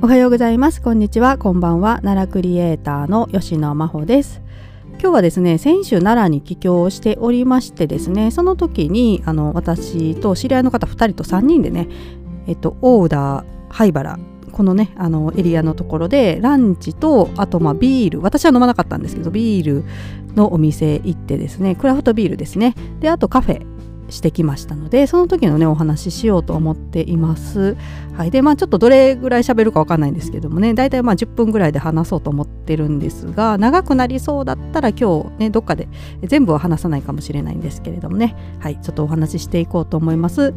おはようございます。こんにちは。こんばんは。奈良クリエイターの吉野真帆です。今日はですね先週奈良に帰郷しておりましてですねその時にあの私と知り合いの方2人と3人でねえっと大田灰原このねあのエリアのところでランチとあとまあビール。私は飲まなかったんですけどビールのお店行ってですねクラフトビールですね。であとカフェしてきましたのでその時のねお話ししようと思っています。はい、でまあちょっとどれぐらい喋るかわかんないんですけどもね大体まあ10分ぐらいで話そうと思ってるんですが長くなりそうだったら今日ねどっかで全部は話さないかもしれないんですけれどもねはいちょっとお話ししていこうと思います。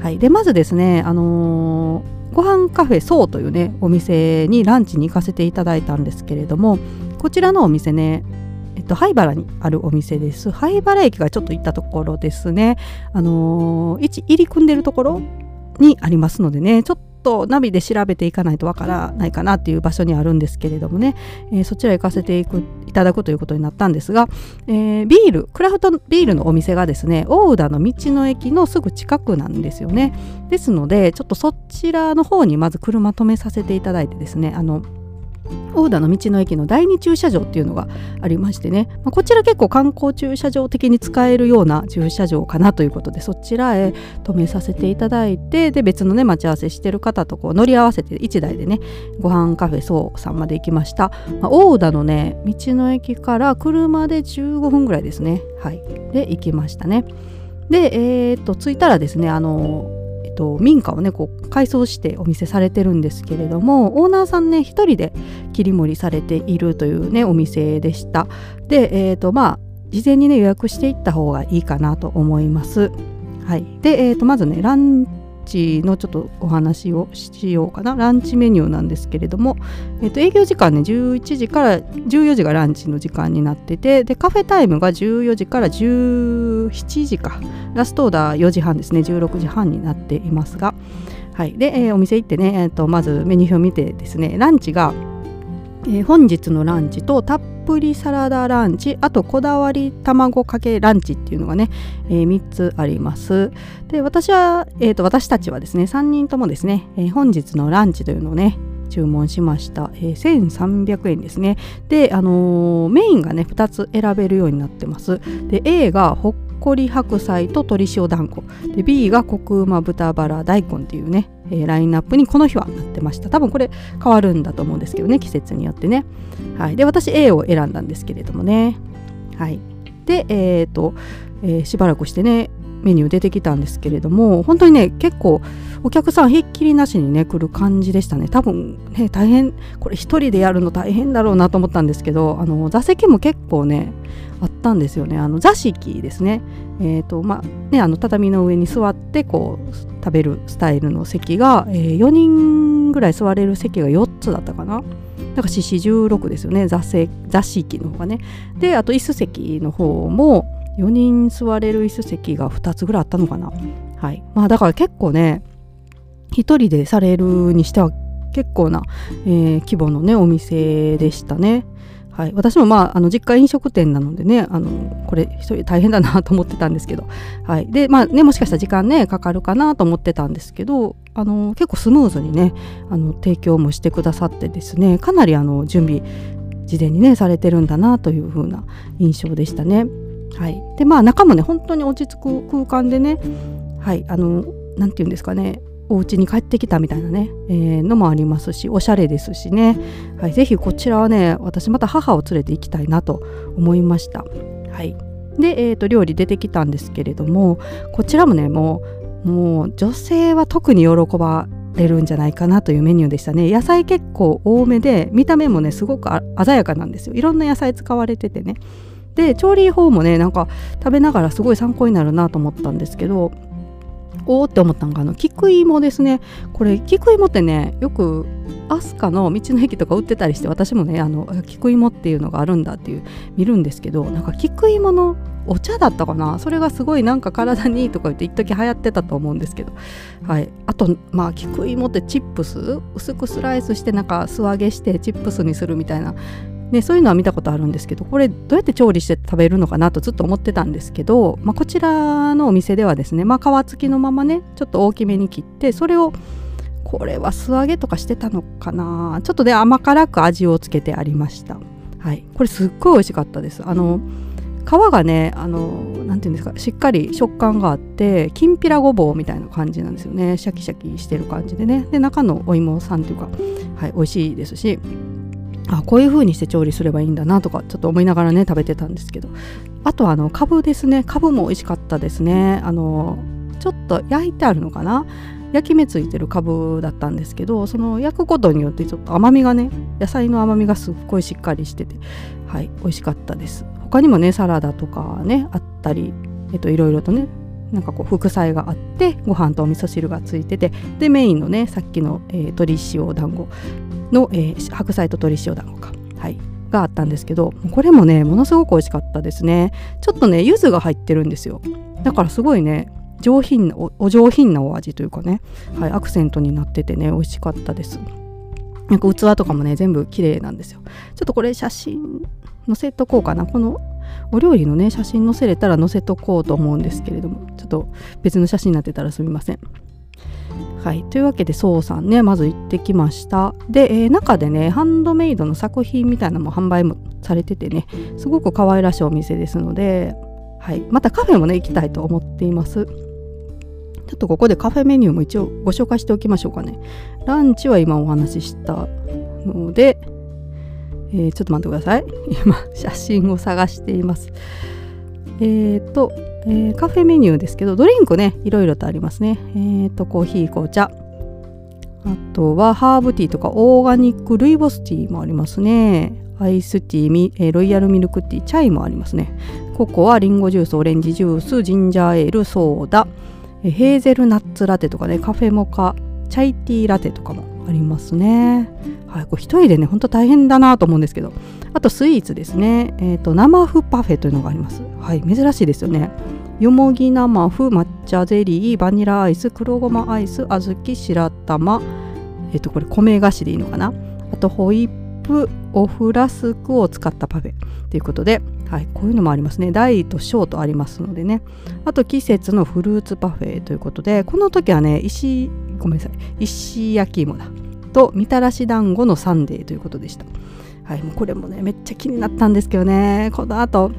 はい、でまずですねあのー、ご飯カフェソーというねお店にランチに行かせていただいたんですけれどもこちらのお店ねと、灰原にあるお店です。灰原駅がちょっと行ったところですね。あのー、位置入り組んでるところにありますのでね、ちょっとナビで調べていかないとわからないかなっていう場所にあるんですけれどもね、えー、そちら行かせていくいただくということになったんですが、えー、ビールクラフトビールのお店がですね大宇田の道の駅のすぐ近くなんですよねですのでちょっとそちらの方にまず車止めさせていただいてですねあの大田の道の駅の第二駐車場っていうのがありましてね、まあ、こちら結構観光駐車場的に使えるような駐車場かなということでそちらへ止めさせていただいてで別のね待ち合わせしてる方とこう乗り合わせて1台でねご飯カフェそうさんまで行きました、まあ、大田のね道の駅から車で15分ぐらいですね。はい。で行きましたね。でえー、っと着いたらですねあのと、民家をねこう改装してお店されてるんですけれどもオーナーさんね一人で切り盛りされているというねお店でした。でえ、ー、とまあ事前にね予約していった方がいいかなと思います。はい。でえ、ー、とまずねランチのちょっとお話をしようかな。ランチメニューなんですけれども、えー、と営業時間ね11時から14時がランチの時間になっててでカフェタイムが14時から17時か。ラストオーダー4時半ですね。16時半になっていますが。はい。で、えー、お店行ってね、えー、とまずメニュー表見てですねランチがえー、本日のランチとたっぷりサラダランチあとこだわり卵かけランチっていうのがね、えー、3つあります。で私は、えーと、私たちはですね3人ともですね、えー、本日のランチというのをね注文しました、えー、1300円ですね。で、あのー、メインがね2つ選べるようになってます。で A が北こり白菜と鶏塩団子で B がコクうま豚バラ大根っていうね、えー、ラインナップにこの日はなってました多分これ変わるんだと思うんですけどね季節によってねはいで私 A を選んだんですけれどもねはいでえっ、ー、と、えー、しばらくしてねメニュー出てきたんですけれども本当にね結構お客さんひっきりなしにね来る感じでしたね。多分ね大変これ一人でやるの大変だろうなと思ったんですけどあの座席も結構ねあったんですよね。あの座敷ですね。えーとまあね、あの畳の上に座ってこう食べるスタイルの席が、えー、4人ぐらい座れる席が4つだったかな。だから獅子16ですよね。座席座敷の方がね。であと椅子席の方も4人座れる椅子席が2つぐらいあったのかな。はい。まあだから結構ね1人でされるにしては結構な、えー、規模のねお店でしたね。はい、私もまああの実家飲食店なのでねあのこれ一人大変だなと思ってたんですけど、はい、でまあねもしかしたら時間ねかかるかなと思ってたんですけどあの結構スムーズにねあの提供もしてくださってですねかなりあの準備事前にねされてるんだなという風な印象でしたね。はい、でまあ中もね本当に落ち着く空間でねはいあの何て言うんですかねお家に帰ってきたみたいなね、えー、のもありますしおしゃれですしね、はい、ぜひこちらはね私また母を連れて行きたいなと思いました。はい、で、えーと、料理出てきたんですけれどもこちらもねもうもう女性は特に喜ばれるんじゃないかなというメニューでしたね。野菜結構多めで見た目もねすごく鮮やかなんですよ。いろんな野菜使われててね。で調理法もねなんか食べながらすごい参考になるなと思ったんですけどおおって思ったのがあの菊芋ですね。これ菊芋ってねよく飛鳥の道の駅とか売ってたりして私もねあの菊芋っていうのがあるんだっていう見るんですけどなんか菊芋のお茶だったかな？それがすごいなんか体にいいとか言って一時流行ってたと思うんですけど、はい、あとまあ菊芋ってチップス？薄くスライスしてなんか素揚げしてチップスにするみたいなね、そういうのは見たことあるんですけどこれどうやって調理して食べるのかなとずっと思ってたんですけど、まあ、こちらのお店ではですね、まあ、皮付きのままねちょっと大きめに切ってそれをこれは素揚げとかしてたのかな？ちょっとね甘辛く味をつけてありました。はい。これすっごい美味しかったです。あの皮がねあのなんていうんですかしっかり食感があってきんぴらごぼうみたいな感じなんですよね。シャキシャキしてる感じでね。で中のお芋さんというかはい美味しいですしあこういう風にして調理すればいいんだなとかちょっと思いながらね食べてたんですけど。あとあのかぶですね。かぶも美味しかったですね。あのちょっと焼いてあるのかな。焼き目ついてるかぶだったんですけどその焼くことによってちょっと甘みがね野菜の甘みがすっごいしっかりしててはい美味しかったです。他にもねサラダとかねあったりえっといろいろとねなんかこう副菜があってご飯とお味噌汁がついててでメインのねさっきの、えー、鶏塩団子の、えー、白菜と鶏塩団子か。はい。があったんですけどこれもねものすごく美味しかったですね。ちょっとね柚子が入ってるんですよ。だからすごいね上品なお上品なお味というかね、はい、アクセントになっててね美味しかったです。なんか器とかもね全部綺麗なんですよ。ちょっとこれ写真載せとこうかな。このお料理のね写真載せれたら載せとこうと思うんですけれどもちょっと別の写真になってたらすみません。はいというわけでそうさんねまず行ってきましたで、えー、中でねハンドメイドの作品みたいなのも販売もされててねすごく可愛らしいお店ですのではい、またカフェもね行きたいと思っていますちょっとここでカフェメニューも一応ご紹介しておきましょうかね。ランチは今お話ししたので、えー、ちょっと待ってください。今、写真を探しています。えっ、ー、と、えー、カフェメニューですけど、ドリンクね、いろいろとありますね。えっ、と、コーヒー、紅茶。あとはハーブティーとかオーガニックルイボスティーもありますね。アイスティー、えー、ロイヤルミルクティー、チャイもありますね。ココア、リンゴジュース、オレンジジュース、ジンジャーエール、ソーダ、ヘーゼルナッツラテとかねカフェモカチャイティーラテとかもありますね。はい、これ一人でねほんと大変だなと思うんですけどあとスイーツですね、えーと、生麩パフェというのがあります。はい珍しいですよね。よもぎ生麩抹茶ゼリーバニラアイス黒ごまアイス小豆白玉えっ、とこれ米菓子でいいのかなあとホイップオフラスクを使ったパフェということではい、こういうのもありますね。大と小とありますのでね。あと季節のフルーツパフェということで、この時はね、石、ごめんなさい、石焼き芋だ。と、みたらし団子のサンデーということでした。はい、もうこれもね、めっちゃ気になったんですけどね、この後、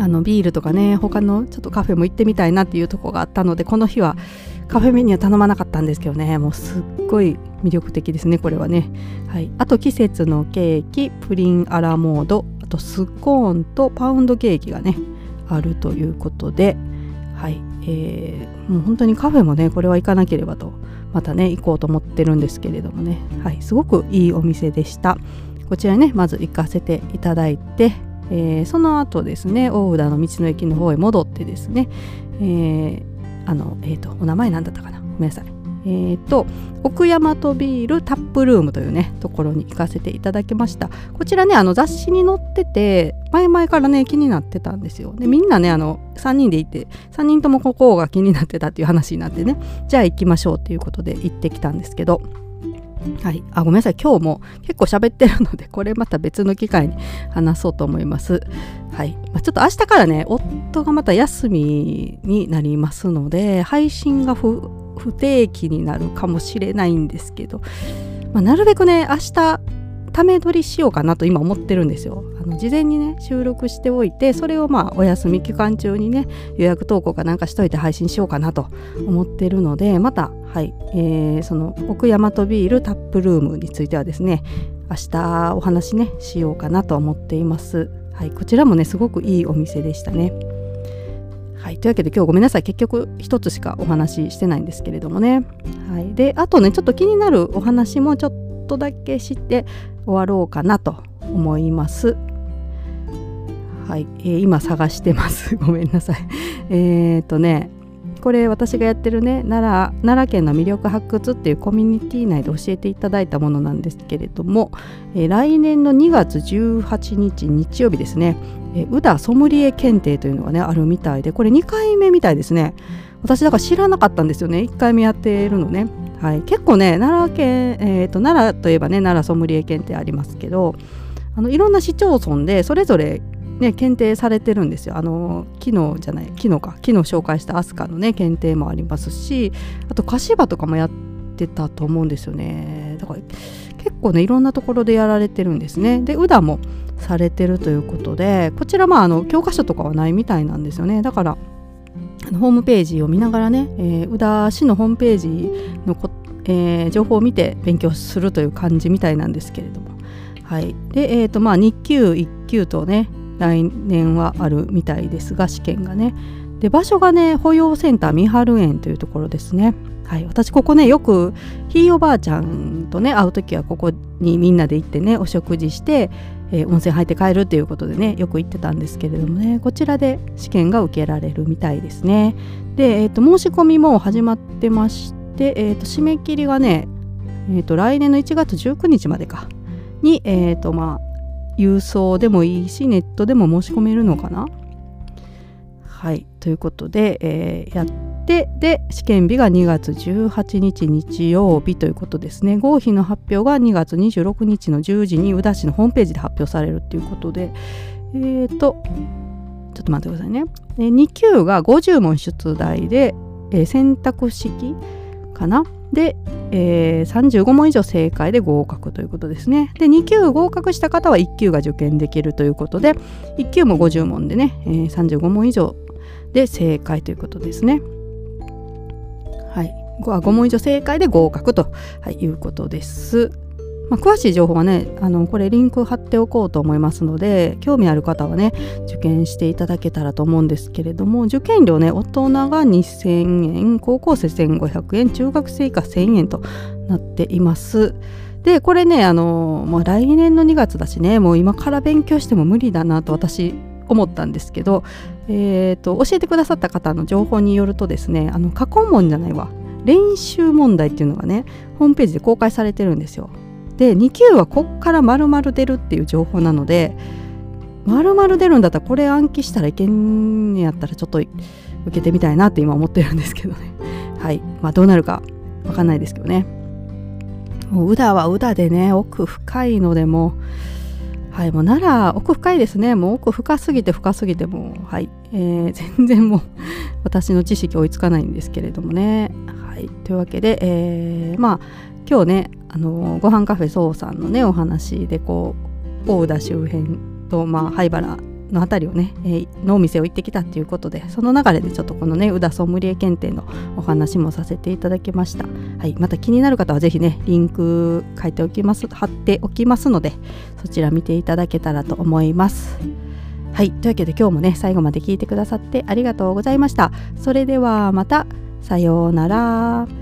あのビールとかね、他のちょっとカフェも行ってみたいなっていうとこがあったので、この日はカフェメニュー頼まなかったんですけどね、もうすっごい魅力的ですね、これはね。はい、あと季節のケーキ、プリンアラモードあ、とスコーンとパウンドケーキがねあるということではい、えー、もう本当にカフェもねこれは行かなければとまたね行こうと思ってるんですけれどもね。はい。すごくいいお店でした。こちらねまず行かせていただいて、えー、その後ですね大宇田の道の駅の方へ戻ってですね、えー、あのえっ、ー、とお名前何だったかなごめんなさい。えーと、奥大和ビールタップルームというねところに行かせていただきました。こちらねあの雑誌に載ってて前々からね気になってたんですよ。でみんなねあの3人で行って3人ともここが気になってたっていう話になってねじゃあ行きましょうっていうことで行ってきたんですけどはい、あごめんなさい今日も結構喋ってるので これまた別の機会に話そうと思います。はいまあ、ちょっと明日からね夫がまた休みになりますので配信が不定期になるかもしれないんですけど、まあ、なるべくね明日ため撮りしようかなと今思ってるんですよ。の事前にね収録しておいてそれをまあお休み期間中にね予約投稿かなんかしといて配信しようかなと思ってるのでまたはい、えー、その奥大和ビールタップルームについてはですね明日お話ねしようかなと思っています。はい、こちらもねすごくいいお店でしたね。はい、というわけで今日ごめんなさい結局一つしかお話ししてないんですけれどもね、はい、であとねちょっと気になるお話もちょっとだけして終わろうかなと思いますはい、えー、今探してます。ごめんなさい。えっとねこれ私がやってるね奈良奈良県の魅力発掘っていうコミュニティ内で教えていただいたものなんですけれども、えー、来年の2月18日日曜日ですね、えー、宇田ソムリエ検定というのがねあるみたいでこれ2回目みたいですね。私だから知らなかったんですよね。1回目やってるのね。はい、結構ね奈良県、えーと、奈良といえばね奈良ソムリエ検定ありますけどあのいろんな市町村でそれぞれね、検定されてるんですよ。あの昨日じゃない昨日か。昨日紹介した飛鳥のね検定もありますしあと柏とかもやってたと思うんですよね。だから結構ねいろんなところでやられてるんですね。で宇田もされてるということでこちらまああの教科書とかはないみたいなんですよね。だからあのホームページを見ながらね、えー、宇田市のホームページのこ、えー、情報を見て勉強するという感じみたいなんですけれども。はい。でえ、ー、とまあ2級1級とね来年はあるみたいですが試験がね。で場所がね保養センター三春園というところですね。はい、私ここねよくひいおばあちゃんとね会う時はここにみんなで行ってねお食事して、えー、温泉入って帰るっていうことでねよく行ってたんですけれどもねこちらで試験が受けられるみたいですね。で、えーと、申し込みも始まってまして、えーと、締め切りがね、えーと、来年の1月19日までか。にえ、ー、とまあ郵送でもいいしネットでも申し込めるのかな？はいということで、えー、やってで試験日が2月18日日曜日ということですね。合否の発表が2月26日の10時に宇田市のホームページで発表されるっていうことで。えっ、ー、とちょっと待ってくださいね。2級が50問出題で、えー、選択式かなで、えー、35問以上正解で合格ということですね。で2級合格した方は1級が受験できるということで1級も50問でね、えー、35問以上で正解ということですね。はい、5問以上正解で合格と、はい、いうことです。まあ、詳しい情報はねあのこれリンク貼っておこうと思いますので興味ある方はね受験していただけたらと思うんですけれども受験料ね大人が2000円高校生1500円中学生以下1000円となっています。でこれねあの、まあ、来年の2月だしねもう今から勉強しても無理だなと私思ったんですけど、えーと、教えてくださった方の情報によるとですねあの過去問じゃないわ練習問題っていうのがねホームページで公開されてるんですよ。で2級はこっから丸々出るっていう情報なので丸々出るんだったらこれ暗記したらいけんやったらちょっと受けてみたいなって今思ってるんですけどね。はい。まあどうなるかわかんないですけどね。もう宇田は宇田でね奥深いのでもはい、もう奈良奥深いですね。もう奥深すぎて深すぎてもはい、えー、全然もう私の知識追いつかないんですけれどもね。はい。というわけで、えー、まあ今日ねあのご飯カフェそうさんのねお話でこう大田周辺とまあ灰原の辺りをね、えー、のお店を行ってきたっていうことでその流れでちょっとこのね宇田ソムリエ検定のお話もさせていただきました、はい、また気になる方は是非ねリンク書いておきます貼っておきますのでそちら見ていただけたらと思います。はいというわけで今日もね最後まで聞いてくださってありがとうございました。それではまたさようなら。